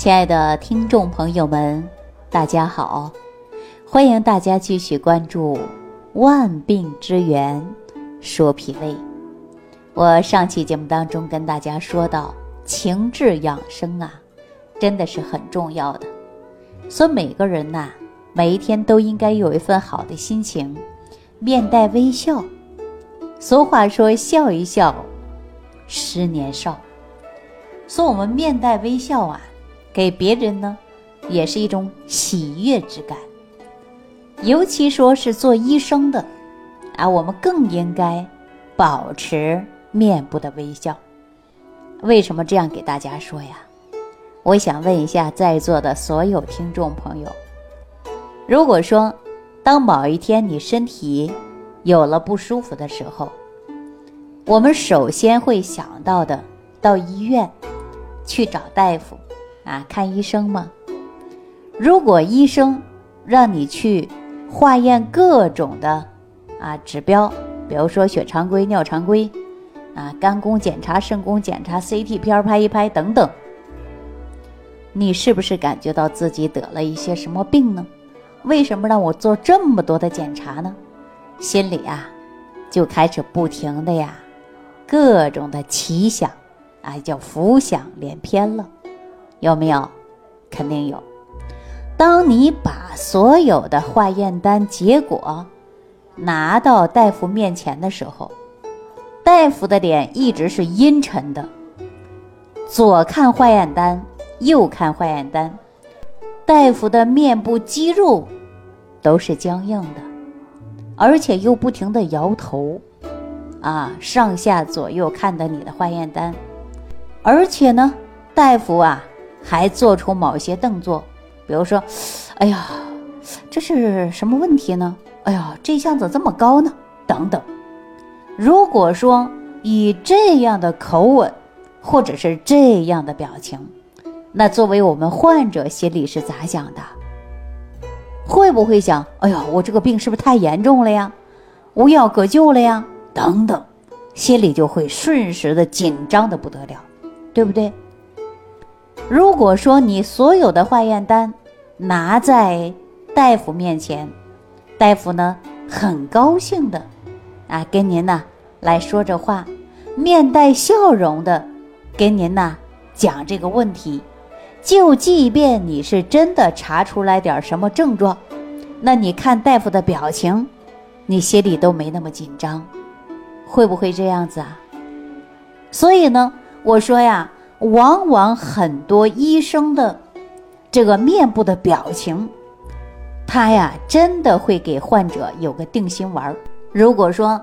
亲爱的听众朋友们，大家好！欢迎大家继续关注《万病之源说脾胃》。我上期节目当中跟大家说到，情志养生啊，真的是很重要的。所以每个人呐，每一天都应该有一份好的心情，面带微笑。俗话说：“笑一笑，十年少。”所以，我们面带微笑啊。给别人呢，也是一种喜悦之感。尤其说是做医生的，啊，我们更应该保持面部的微笑。为什么这样给大家说呀？我想问一下在座的所有听众朋友：如果说当某一天你身体有了不舒服的时候，我们首先会想到的，到医院去找大夫。啊，看医生吗？如果医生让你去化验各种的啊指标，比如说血常规、尿常规，啊肝功检查、肾功检查、CT 片拍一拍等等，你是不是感觉到自己得了一些什么病呢？为什么让我做这么多的检查呢？心里啊就开始不停的呀各种的奇想，啊叫浮想联翩了。有没有？肯定有。当你把所有的化验单结果拿到大夫面前的时候，大夫的脸一直是阴沉的，左看化验单，右看化验单，大夫的面部肌肉都是僵硬的，而且又不停的摇头，啊，上下左右看的你的化验单，而且呢，大夫啊。还做出某些动作，比如说，哎呀，这是什么问题呢？哎呀，这项怎么这么高呢？等等。如果说以这样的口吻，或者是这样的表情，那作为我们患者心里是咋想的？会不会想，哎呀，我这个病是不是太严重了呀？无药可救了呀？等等，心里就会瞬时的紧张的不得了，对不对？如果说你所有的化验单拿在大夫面前，大夫呢很高兴的啊跟您呢来说这话，面带笑容的跟您呢讲这个问题，就即便你是真的查出来点什么症状，那你看大夫的表情，你心里都没那么紧张，会不会这样子啊？所以呢，我说呀。往往很多医生的这个面部的表情，他呀真的会给患者有个定心丸。如果说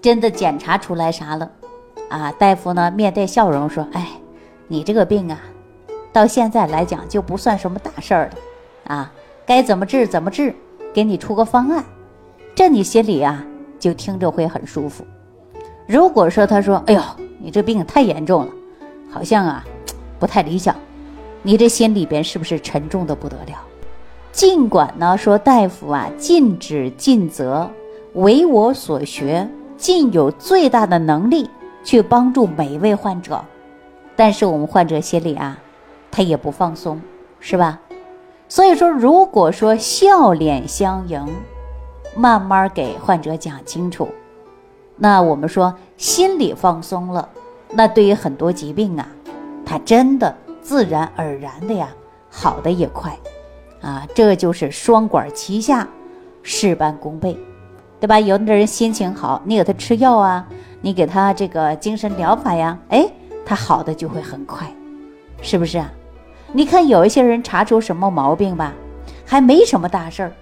真的检查出来啥了，啊，大夫呢面带笑容说：“哎，你这个病啊，到现在来讲就不算什么大事儿了，啊，该怎么治怎么治，给你出个方案，这你心里啊就听着会很舒服。如果说他说：‘哎呦，你这病太严重了。’”好像啊，不太理想，你这心里边是不是沉重的不得了？尽管呢说大夫啊尽职尽责，为我所学，尽有最大的能力去帮助每一位患者，但是我们患者心里啊，他也不放松，是吧？所以说，如果说笑脸相迎，慢慢给患者讲清楚，那我们说心里放松了。那对于很多疾病啊，它真的自然而然的呀，好的也快，啊，这就是双管齐下，事半功倍，对吧？有的人心情好，你给他吃药啊，你给他这个精神疗法呀，哎，他好的就会很快，是不是啊？你看有一些人查出什么毛病吧，还没什么大事儿，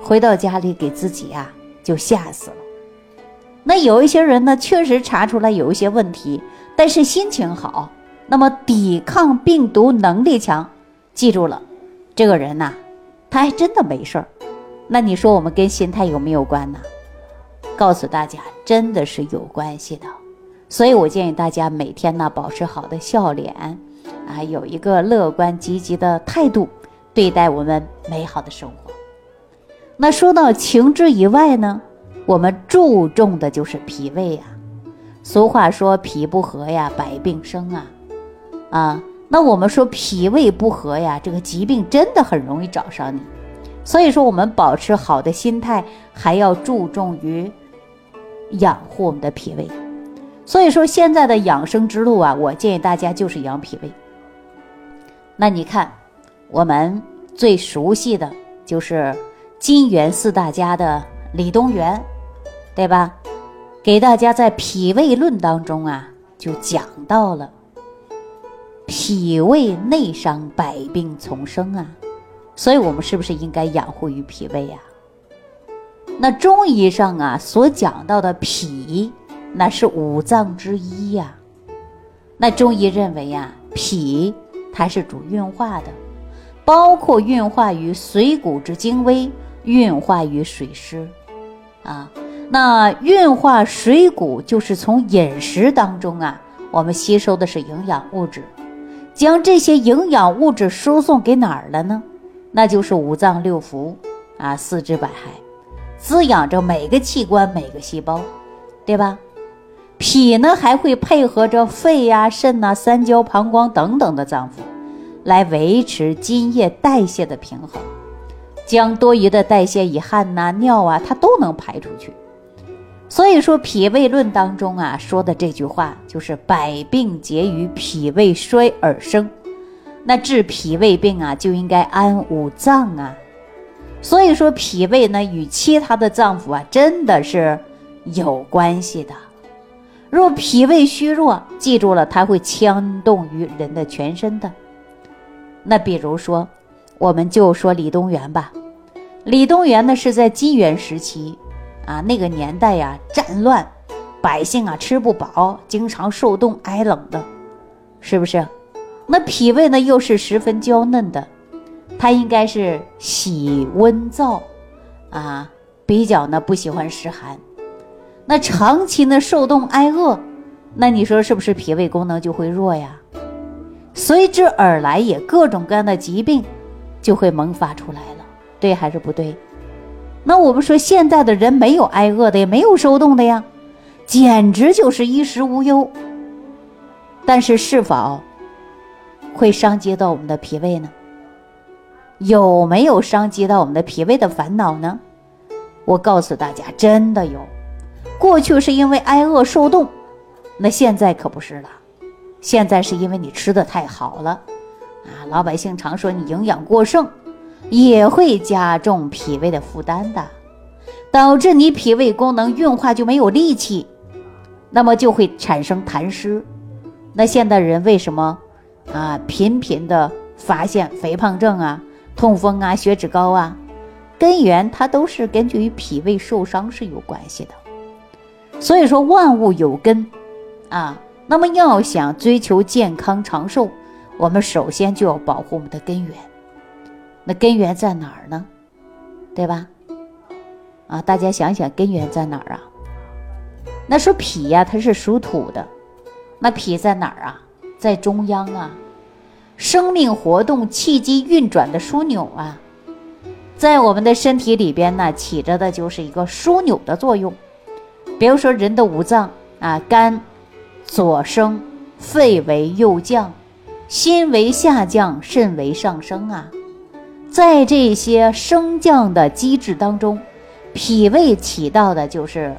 回到家里给自己呀就吓死了。那有一些人呢，确实查出来有一些问题。但是心情好，那么抵抗病毒能力强，记住了，这个人呐，他还真的没事儿。那你说我们跟心态有没有关呢？告诉大家，真的是有关系的。所以我建议大家每天呢，保持好的笑脸，啊，有一个乐观积极的态度，对待我们美好的生活。那说到情志以外呢，我们注重的就是脾胃呀。俗话说：“脾不和呀，百病生啊！”啊，那我们说脾胃不和呀，这个疾病真的很容易找上你。所以说，我们保持好的心态，还要注重于养护我们的脾胃。所以说，现在的养生之路啊，我建议大家就是养脾胃。那你看，我们最熟悉的就是金元四大家的李东垣，对吧？给大家在《脾胃论》当中啊，就讲到了脾胃内伤，百病丛生啊。所以，我们是不是应该养护于脾胃呀？那中医上啊所讲到的脾，那是五脏之一呀。那中医认为呀，脾它是主运化的，包括运化于水谷之精微，运化于水湿，啊，那运化水谷就是从饮食当中啊，我们吸收的是营养物质，将这些营养物质输送给哪儿了呢？那就是五脏六腑啊，四肢百骸，滋养着每个器官、每个细胞，对吧？脾呢还会配合着肺呀、肾呐、三焦、膀胱等等的脏腑，来维持津液代谢的平衡，将多余的代谢以汗呐、尿啊，它都能排出去。所以说，《脾胃论》当中啊说的这句话，就是“百病皆于脾胃衰而生”。那治脾胃病啊，就应该安五脏啊，所以说脾胃呢与其他的脏腑啊，真的是有关系的。若脾胃虚弱，记住了，它会牵动于人的全身的。那比如说，我们就说李东垣吧，李东垣呢是在金元时期啊，那个年代呀，战乱，百姓啊吃不饱，经常受冻挨冷的，是不是？那脾胃呢，又是十分娇嫩的，它应该是喜温燥，啊，比较呢不喜欢湿寒。那长期呢受冻挨饿，那你说是不是脾胃功能就会弱呀？随之而来也各种各样的疾病就会萌发出来了，对还是不对？那我们说现在的人没有挨饿的，也没有受冻的呀，简直就是衣食无忧。但是是否？会伤及到我们的脾胃呢？有没有伤及到我们的脾胃的烦恼呢？我告诉大家，真的有。过去是因为挨饿受冻，那现在可不是了。现在是因为你吃的太好了，啊，老百姓常说你营养过剩，也会加重脾胃的负担的，导致你脾胃功能运化就没有力气，那么就会产生痰湿。那现代人为什么？啊，频频的发现肥胖症啊、痛风啊、血脂高啊，根源它都是根据于脾胃受伤是有关系的。所以说万物有根啊，那么要想追求健康长寿，我们首先就要保护我们的根源。那根源在哪儿呢？对吧？啊，大家想想根源在哪儿啊？那说脾呀，它是属土的，那脾在哪儿啊？在中央啊，生命活动、气机运转的枢纽啊，在我们的身体里边呢，起着的就是一个枢纽的作用。比如说人的五脏啊，肝左升，肺为右降，心为下降，肾为上升啊。在这些升降的机制当中，脾胃起到的就是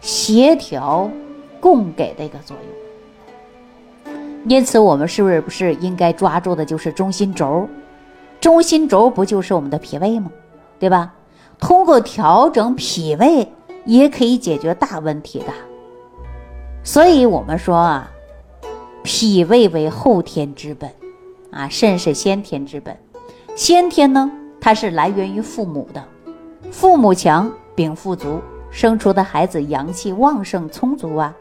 协调、供给的一个作用。因此，我们是不是不是应该抓住的就是中心轴？中心轴不就是我们的脾胃吗？对吧？通过调整脾胃，也可以解决大问题的。所以我们说啊，脾胃为后天之本，啊，肾是先天之本。先天呢，它是来源于父母的，父母强，禀赋足，生出的孩子阳气旺盛充足啊。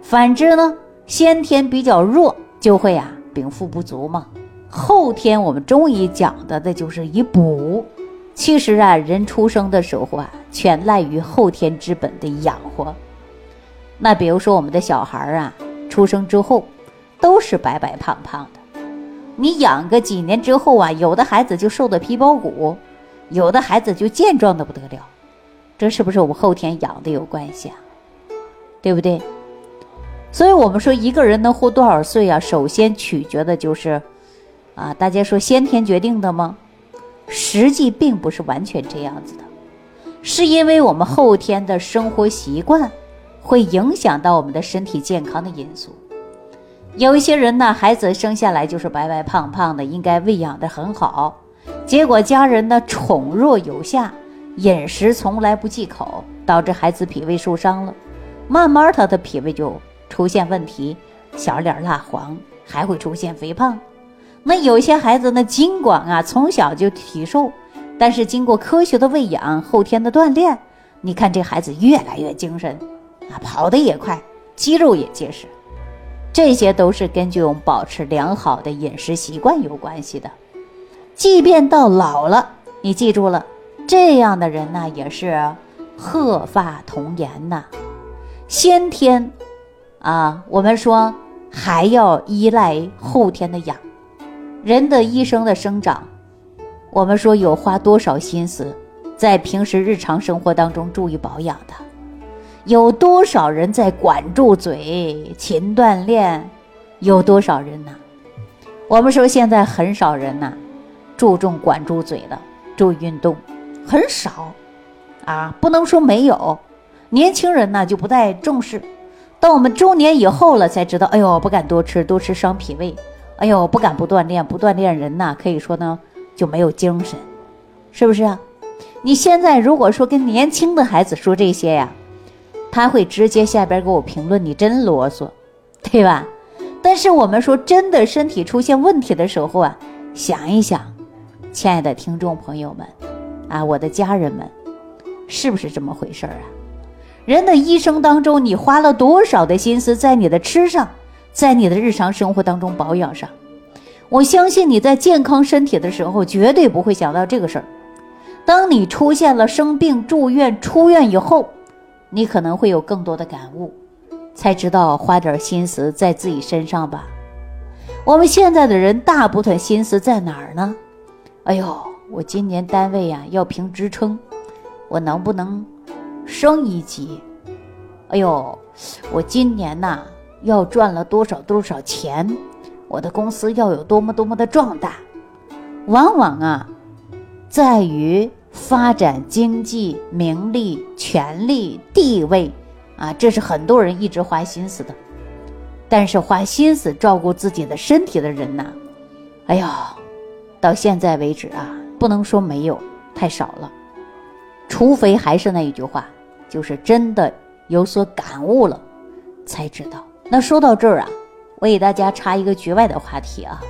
反之呢？先天比较弱，就会啊禀赋不足嘛。后天我们中医讲的的就是以补。其实啊，人出生的时候啊，全赖于后天之本的养活。那比如说我们的小孩啊，出生之后都是白白胖胖的，你养个几年之后啊，有的孩子就瘦的皮包骨，有的孩子就健壮的不得了。这是不是我们后天养的有关系啊？对不对？所以我们说一个人能活多少岁啊，首先取决的就是，啊，大家说先天决定的吗？实际并不是完全这样子的，是因为我们后天的生活习惯会影响到我们的身体健康的因素。有一些人呢，孩子生下来就是白白胖胖的，应该喂养的很好，结果家人呢宠若有下，饮食从来不忌口，导致孩子脾胃受伤了，慢慢他的脾胃就出现问题，小脸蜡黄，还会出现肥胖。那有些孩子呢，尽管啊从小就体瘦，但是经过科学的喂养，后天的锻炼，你看这孩子越来越精神，啊跑得也快，肌肉也结实，这些都是根据我们保持良好的饮食习惯有关系的。即便到老了，你记住了，这样的人呢也是鹤发童颜呐，先天，啊我们说还要依赖后天的养。人的一生的生长，我们说有花多少心思在平时日常生活当中注意保养的，有多少人在管住嘴、勤锻炼，有多少人呢？我们说现在很少人呐，注重管住嘴的，注意运动，很少啊，不能说没有，年轻人呢就不太重视，到我们中年以后了才知道，哎呦，不敢多吃，多吃伤脾胃。哎呦，不敢不锻炼，不锻炼人呐，可以说呢就没有精神，是不是啊？你现在如果说跟年轻的孩子说这些呀，他会直接下边给我评论你真啰嗦，对吧？但是我们说真的身体出现问题的时候啊，想一想，亲爱的听众朋友们，啊，我的家人们，是不是这么回事儿啊？人的一生当中，你花了多少的心思在你的吃上？在你的日常生活当中保养上，我相信你在健康身体的时候绝对不会想到这个事儿。当你出现了生病、住院、出院以后，你可能会有更多的感悟，才知道花点心思在自己身上吧。我们现在的人大部分心思在哪儿呢？哎呦，我今年单位呀要评职称，我能不能升一级？哎呦，我今年呐。要赚了多少多少钱，我的公司要有多么多么的壮大，往往啊，在于发展经济、名利、权力、地位啊，这是很多人一直花心思的。但是花心思照顾自己的身体的人呐，哎呀，到现在为止啊，不能说没有，太少了。除非还是那一句话，就是真的有所感悟了，才知道。那说到这儿啊，我给大家插一个局外的话题啊。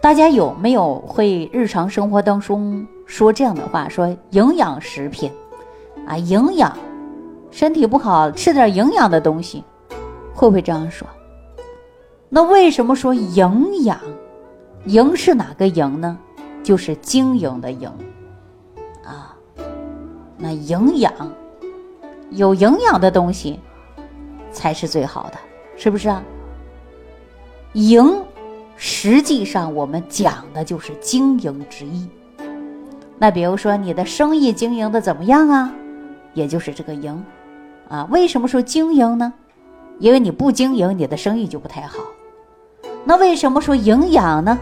大家有没有会日常生活当中说这样的话？说营养食品啊，营养，身体不好吃点营养的东西，会不会这样说？那为什么说营养？营是哪个营呢？就是经营的营啊。那营养，有营养的东西。才是最好的，是不是啊？营，实际上我们讲的就是经营之意。那比如说你的生意经营的怎么样啊？也就是这个营，啊，为什么说经营呢？因为你不经营，你的生意就不太好。那为什么说营养呢？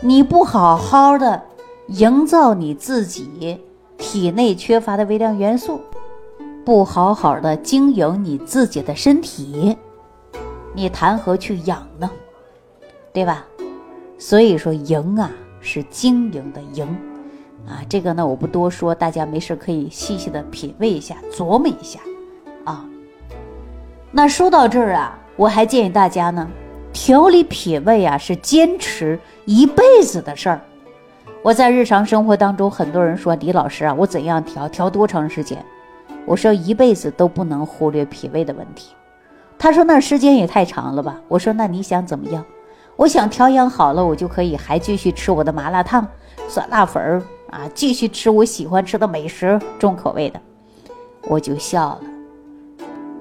你不好好的营造你自己体内缺乏的微量元素。不好好的经营你自己的身体，你谈何去养呢？对吧？所以说营啊是经营的营，啊这个呢我不多说，大家没事可以细细的品味一下，琢磨一下啊。那说到这儿啊，我还建议大家呢，调理脾胃啊是坚持一辈子的事儿。我在日常生活当中，很多人说李老师啊，我怎样调？调多长时间？我说一辈子都不能忽略脾胃的问题。他说那时间也太长了吧？我说那你想怎么样？我想调养好了，我就可以还继续吃我的麻辣烫、酸辣粉儿啊，继续吃我喜欢吃的美食，重口味的。我就笑了。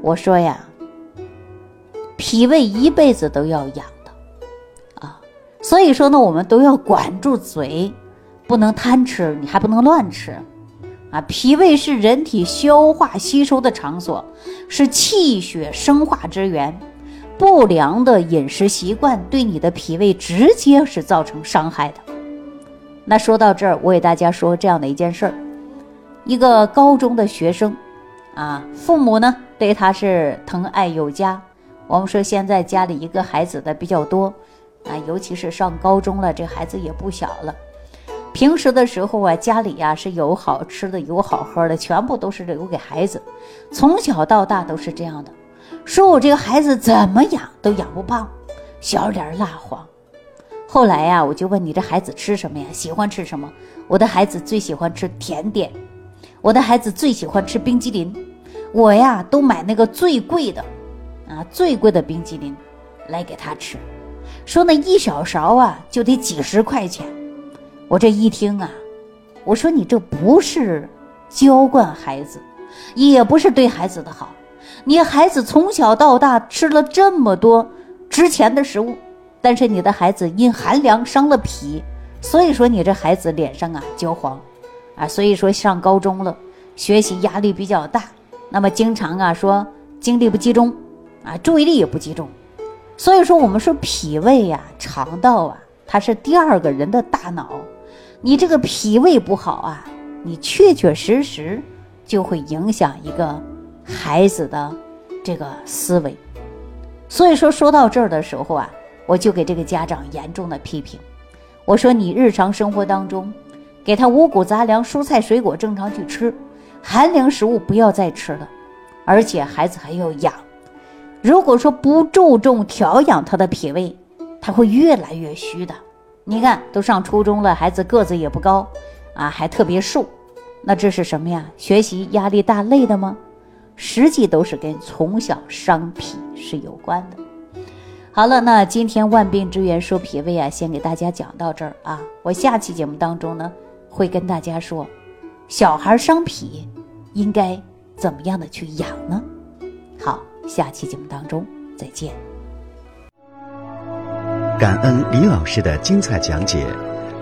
我说呀，脾胃一辈子都要养的啊，所以说呢，我们都要管住嘴，不能贪吃，你还不能乱吃。啊，脾胃是人体消化吸收的场所，是气血生化之源。不良的饮食习惯对你的脾胃直接是造成伤害的。那说到这儿，我给大家说这样的一件事儿：一个高中的学生，啊，父母呢对他是疼爱有加。我们说现在家里一个孩子的比较多，啊，尤其是上高中了，这孩子也不小了。平时的时候啊，家里呀是有好吃的，有好喝的，全部都是留给孩子。从小到大都是这样的。说我这个孩子怎么养都养不胖，小脸蜡黄。后来呀，我就问你这孩子吃什么呀？喜欢吃什么？我的孩子最喜欢吃甜点，我的孩子最喜欢吃冰激凌。我呀都买那个最贵的，啊最贵的冰激凌，来给他吃。说那一小勺啊就得几十块钱。我这一听啊，我说你这不是娇惯孩子，也不是对孩子的好。你孩子从小到大吃了这么多值钱的食物，但是你的孩子因寒凉伤了脾，所以说你这孩子脸上啊焦黄，啊，所以说上高中了，学习压力比较大，那么经常啊说精力不集中，啊，注意力也不集中。所以说我们说脾胃呀、肠道啊，它是第二个人的大脑。你这个脾胃不好啊，你确确实实就会影响一个孩子的这个思维。所以说说到这儿的时候啊，我就给这个家长严重的批评。我说你日常生活当中，给他五谷杂粮、蔬菜水果正常去吃，寒凉食物不要再吃了，而且孩子还要养。如果说不注重调养他的脾胃，他会越来越虚的。你看，都上初中了，孩子个子也不高，啊，还特别瘦，那这是什么呀？学习压力大累的吗？实际都是跟从小伤脾是有关的。好了，那今天万病之源说脾胃啊，先给大家讲到这儿啊。我下期节目当中呢，会跟大家说，小孩伤脾应该怎么样的去养呢？好，下期节目当中再见。感恩李老师的精彩讲解。